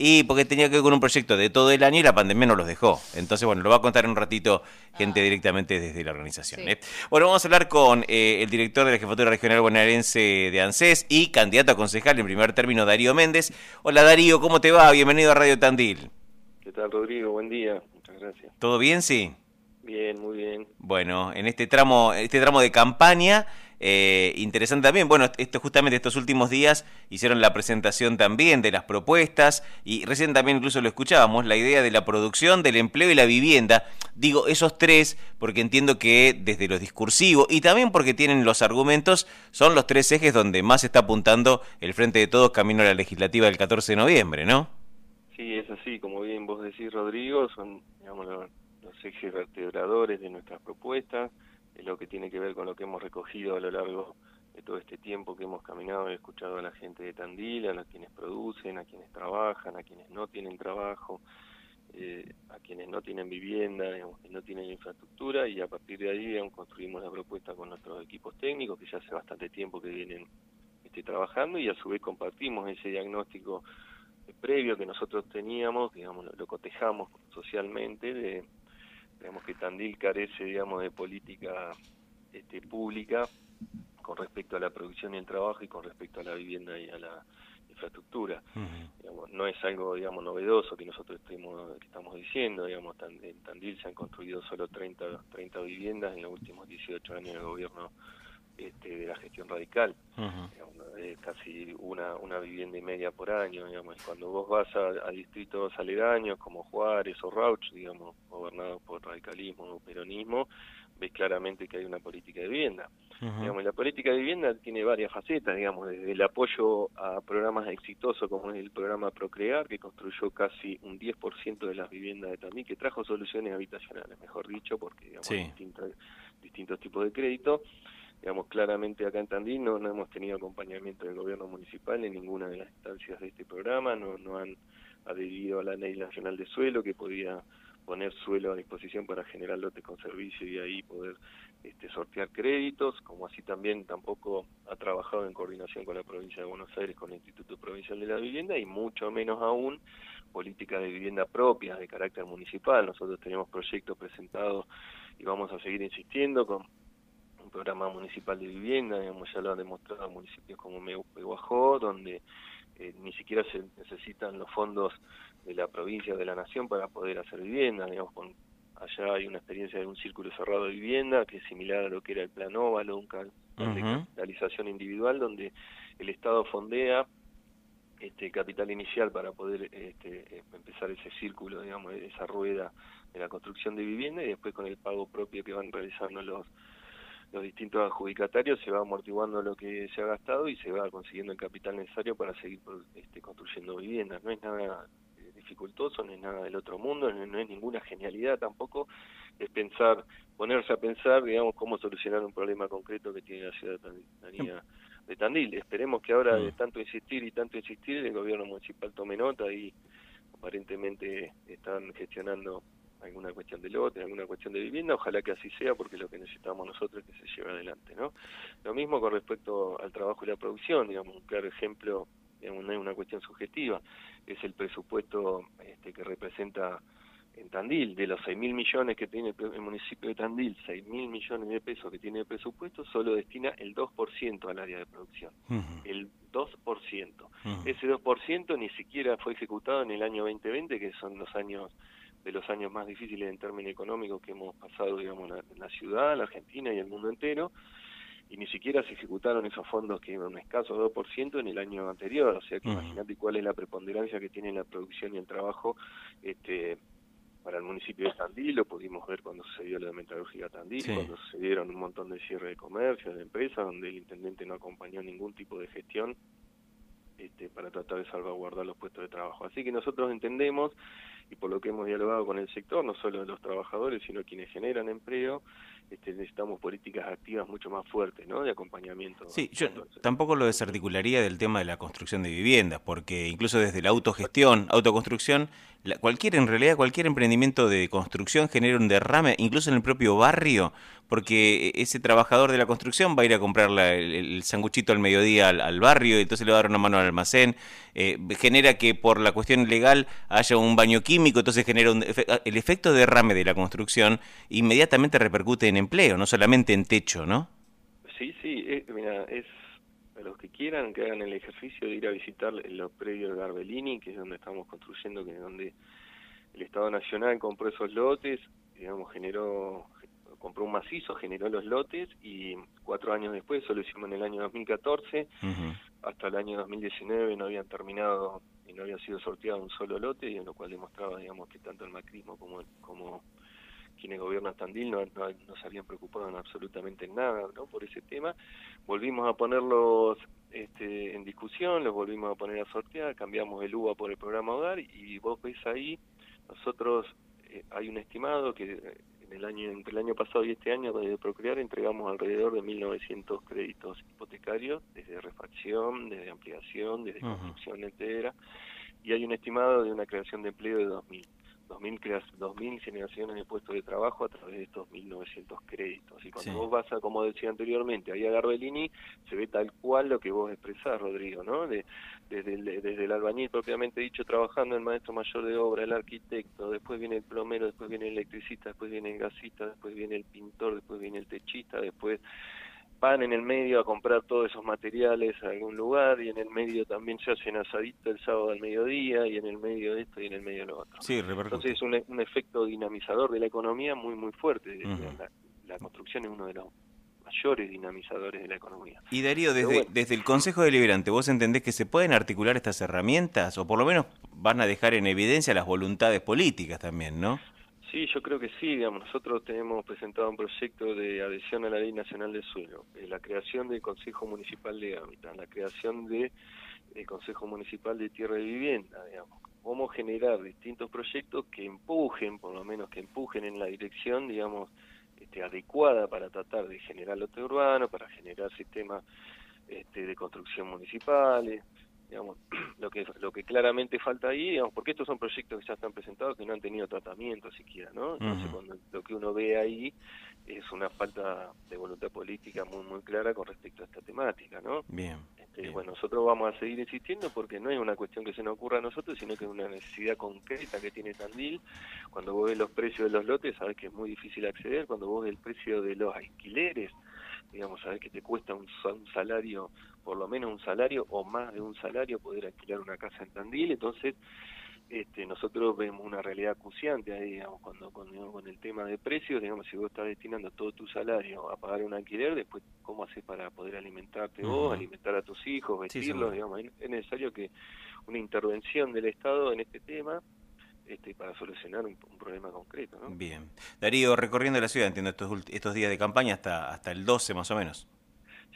Y porque tenía que ver con un proyecto de todo el año y la pandemia no los dejó. Entonces, bueno, lo va a contar en un ratito gente ah. directamente desde la organización. ¿eh? Bueno, vamos a hablar con eh, el director de la Jefatura Regional Bonaerense de ANSES y candidato a concejal en primer término, Darío Méndez. Hola Darío, ¿cómo te va? Bienvenido a Radio Tandil. ¿Qué tal, Rodrigo? Buen día. Muchas gracias. ¿Todo bien, sí? Bien, muy bien. Bueno, en este tramo, este tramo de campaña, eh, interesante también, bueno, esto justamente estos últimos días hicieron la presentación también de las propuestas y recién también incluso lo escuchábamos, la idea de la producción, del empleo y la vivienda. Digo, esos tres, porque entiendo que desde lo discursivo y también porque tienen los argumentos, son los tres ejes donde más está apuntando el Frente de Todos camino a la legislativa del 14 de noviembre, ¿no? Sí, es así, como bien vos decís, Rodrigo, son, digamos, los ejes vertebradores de nuestras propuestas, es lo que tiene que ver con lo que hemos recogido a lo largo de todo este tiempo que hemos caminado y escuchado a la gente de Tandil, a quienes producen, a quienes trabajan, a quienes no tienen trabajo, eh, a quienes no tienen vivienda, digamos, que no tienen infraestructura y a partir de ahí construimos la propuesta con nuestros equipos técnicos que ya hace bastante tiempo que vienen este, trabajando y a su vez compartimos ese diagnóstico previo que nosotros teníamos, digamos, lo cotejamos socialmente de Digamos que Tandil carece, digamos, de política este, pública con respecto a la producción y el trabajo y con respecto a la vivienda y a la infraestructura. no es algo, digamos, novedoso que nosotros estemos, que estamos diciendo, digamos, en Tandil se han construido solo 30, 30 viviendas en los últimos 18 años del gobierno este, de la gestión radical, casi una, una vivienda y media por año, digamos, cuando vos vas a, distritos aledaños como Juárez o Rauch, digamos, gobernados por radicalismo o peronismo, ves claramente que hay una política de vivienda. digamos, la política de vivienda tiene varias facetas, digamos, desde el apoyo a programas exitosos como es el programa Procrear, que construyó casi un 10% de las viviendas de Tandil, que trajo soluciones habitacionales, mejor dicho, porque digamos, distintos, distintos tipos de crédito digamos, claramente acá en Tandil no, no hemos tenido acompañamiento del gobierno municipal en ninguna de las instancias de este programa, no, no han adherido a la ley nacional de suelo que podía poner suelo a disposición para generar lotes con servicio y ahí poder este, sortear créditos, como así también tampoco ha trabajado en coordinación con la provincia de Buenos Aires, con el Instituto Provincial de la Vivienda y mucho menos aún políticas de vivienda propias de carácter municipal. Nosotros tenemos proyectos presentados y vamos a seguir insistiendo con programa municipal de vivienda, digamos, ya lo han demostrado municipios como Meguajó, donde eh, ni siquiera se necesitan los fondos de la provincia o de la nación para poder hacer vivienda, digamos, con, allá hay una experiencia de un círculo cerrado de vivienda que es similar a lo que era el plan óvalo, un plan de capitalización individual, donde el Estado fondea este capital inicial para poder este, empezar ese círculo, digamos, esa rueda de la construcción de vivienda y después con el pago propio que van realizando los los distintos adjudicatarios se va amortiguando lo que se ha gastado y se va consiguiendo el capital necesario para seguir este, construyendo viviendas. No es nada eh, dificultoso, no es nada del otro mundo, no, es ninguna genialidad tampoco, es pensar, ponerse a pensar, digamos, cómo solucionar un problema concreto que tiene la ciudad de Tandil. Esperemos que ahora de tanto insistir y tanto insistir el gobierno municipal tome nota y aparentemente están gestionando alguna cuestión de lote, alguna cuestión de vivienda, ojalá que así sea porque lo que necesitamos nosotros es que se lleve adelante, ¿no? Lo mismo con respecto al trabajo y la producción, digamos, un claro ejemplo, digamos, no es una cuestión subjetiva, es el presupuesto este, que representa en Tandil, de los 6 mil millones que tiene el municipio de Tandil, 6 mil millones de pesos que tiene de presupuesto, solo destina el 2% al área de producción. El 2%. Ese 2% ni siquiera fue ejecutado en el año 2020, que son los años de los años más difíciles en términos económicos que hemos pasado, digamos, en la ciudad, la Argentina y el mundo entero, y ni siquiera se ejecutaron esos fondos que un escaso 2% en el año anterior, o sea que imagínate cuál es la preponderancia que tiene la producción y el trabajo este para el municipio de Tandil, lo pudimos ver cuando sucedió la de Tandil, cuando sucedieron un montón de cierre de comercio, de empresas, donde el intendente no acompañó ningún tipo de gestión este, para tratar de salvaguardar los puestos de trabajo. Así que nosotros entendemos y por lo que hemos dialogado con el sector, no solo los trabajadores, sino quienes generan empleo, este, necesitamos políticas activas mucho más fuertes, ¿no? De acompañamiento. Sí, yo tampoco lo desarticularía del tema de la construcción de viviendas, porque incluso desde la autogestión, autoconstrucción, cualquier, en realidad, cualquier emprendimiento de construcción genera un derrame, incluso en el propio barrio, porque ese trabajador de la construcción va a ir a comprar el, sanguchito al mediodía al, barrio, y entonces le va a dar una mano al almacén, eh, genera que por la cuestión legal haya un baño químico, entonces genera un, el efecto de derrame de la construcción inmediatamente repercute en empleo, no solamente en techo, ¿no? Sí, sí, eh, mira, es a los que quieran que hagan el ejercicio de ir a visitar los predios de Garbellini, que es donde estamos construyendo, que es donde el Estado Nacional compró esos lotes, digamos, generó compró un macizo, generó los lotes y cuatro años después, eso lo hicimos en el año 2014, hasta el año 2019 no habían terminado y no había sido sorteado un solo lote, y en lo cual demostraba, digamos, que tanto el macrismo como, como quienes gobiernan Tandil no, no, se habían preocupado en absolutamente nada ¿no? por ese tema. Volvimos a ponerlos este, en discusión, los volvimos a poner a sortear, cambiamos el UBA por el programa Hogar y vos ves ahí, nosotros eh, hay un estimado que eh, en el año entre el año pasado y este año de Procrear entregamos alrededor de 1.900 créditos hipotecarios, desde refacción, desde ampliación, desde construcción entera, y hay un estimado de una creación de empleo de 2.000. 2.000, 2000 generaciones de puestos de trabajo a través de estos 1.900 créditos. Y cuando vos vas a, como decía anteriormente, ahí a Garbellini, se ve tal cual lo que vos expresás, Rodrigo, ¿no? De, desde, el, desde el albañil propiamente dicho, trabajando el maestro mayor de obra, el arquitecto, después viene el plomero, después viene el electricista, después viene el gasista, después viene el pintor, después viene el techista, después van en el medio a comprar todos esos materiales a algún lugar y en el medio también se hacen asadito el sábado al mediodía y en el medio de esto y en el medio de lo otro. Sí, Entonces es un, un, efecto dinamizador de la economía muy muy fuerte. la, construcción es uno de los mayores dinamizadores de la economía. Y Darío, desde, desde el Consejo Deliberante, ¿vos entendés que se pueden articular estas herramientas o por lo menos van a dejar en evidencia las voluntades políticas también, no? Sí, yo creo que sí, digamos, nosotros tenemos presentado un proyecto de adhesión a la Ley Nacional del Suelo, eh, la creación del Consejo Municipal de Hábitat, la creación del de, Consejo Municipal de Tierra y Vivienda, digamos, cómo generar distintos proyectos que empujen, por lo menos que empujen en la dirección, digamos, este, adecuada para tratar de generar lote urbano, para generar sistemas este, de construcción municipales, digamos, lo que lo que claramente falta ahí, digamos, porque estos son proyectos que ya están presentados que no han tenido tratamiento siquiera, ¿no? Entonces, cuando lo que uno ve ahí es una falta de voluntad política muy muy clara con respecto a esta temática, ¿no? Bien. Este, bueno, nosotros vamos a seguir insistiendo porque no es una cuestión que se nos ocurra a nosotros, sino que es una necesidad concreta que tiene Tandil. Cuando vos ves los precios de los lotes, sabes que es muy difícil acceder. Cuando vos ves el precio de los alquileres, digamos, sabes que te cuesta un, un salario por lo menos un salario o más de un salario poder alquilar una casa en Tandil, entonces este, nosotros vemos una realidad acuciante ahí, digamos, cuando, con el tema de precios, digamos, si vos estás destinando todo tu salario a pagar un alquiler, después, ¿cómo haces para poder alimentarte vos, alimentar a tus hijos, vestirlos? digamos, es necesario que una intervención del Estado en este tema este, para solucionar un, problema concreto. ¿no? Bien. Darío, recorriendo la ciudad, entiendo, estos, estos días de campaña hasta, hasta el 12 más o menos.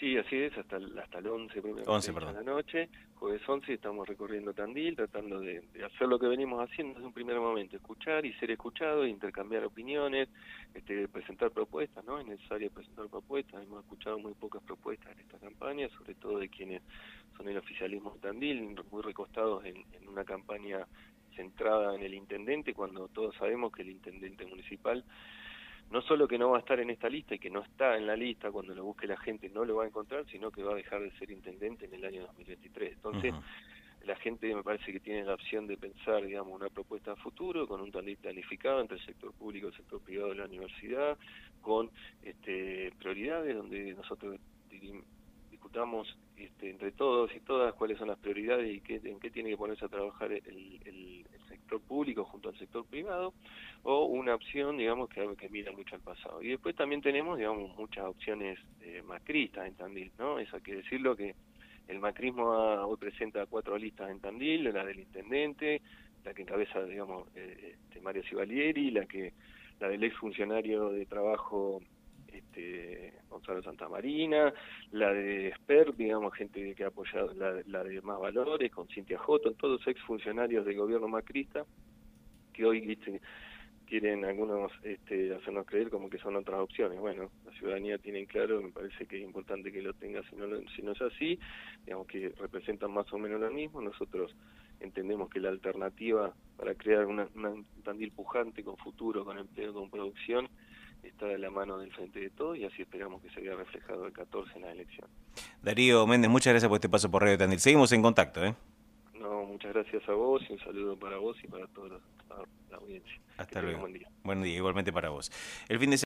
Sí, así es, hasta el, hasta el 11, de la noche, jueves 11, estamos recorriendo Tandil, tratando de, hacer lo que venimos haciendo desde un primer momento, escuchar y ser escuchado, intercambiar opiniones, este, presentar propuestas, ¿no? Es necesario presentar propuestas, hemos escuchado muy pocas propuestas en esta campaña, sobre todo de quienes son el oficialismo de Tandil, muy recostados en, en una campaña centrada en el intendente, cuando todos sabemos que el intendente municipal no solo que no va a estar en esta lista y que no está en la lista cuando lo busque la gente no lo va a encontrar, sino que va a dejar de ser intendente en el año 2023. Entonces, la gente me parece que tiene la opción de pensar, digamos, una propuesta a futuro con un planificado entre el sector público y el sector privado de la universidad, con este, prioridades donde nosotros discutamos este, entre todos y todas cuáles son las prioridades y qué, en qué tiene que ponerse a trabajar el, el, sector público junto al sector privado, o una opción, digamos, que, que mira mucho al pasado. Y después también tenemos, digamos, muchas opciones eh, macristas en Tandil, ¿no? Eso hay que decirlo que el macrismo hoy presenta cuatro listas en Tandil, la del intendente, la que encabeza, digamos, eh, este, Mario Civalieri, la que la del ex funcionario de trabajo este, Gonzalo Santamarina, la de Expert, digamos, gente que ha apoyado la, de Más Valores, con Cintia Joto, todos ex funcionarios del gobierno macrista, que hoy quieren algunos este, hacernos creer como que son otras opciones. Bueno, la ciudadanía tiene claro, me parece que es importante que lo tenga si no, si no es así, digamos que representan más o menos lo mismo. Nosotros entendemos que la alternativa para crear una, una Tandil pujante con futuro, con empleo, con producción, está de la mano del frente de todos y así esperamos que se vea reflejado el 14 en la elección. Darío Méndez, muchas gracias por este paso por Radio Tandil. Seguimos en contacto. ¿eh? No, muchas gracias a vos y un saludo para vos y para toda la, audiencia. Hasta luego. Buen día. Buen día, igualmente para vos. El fin de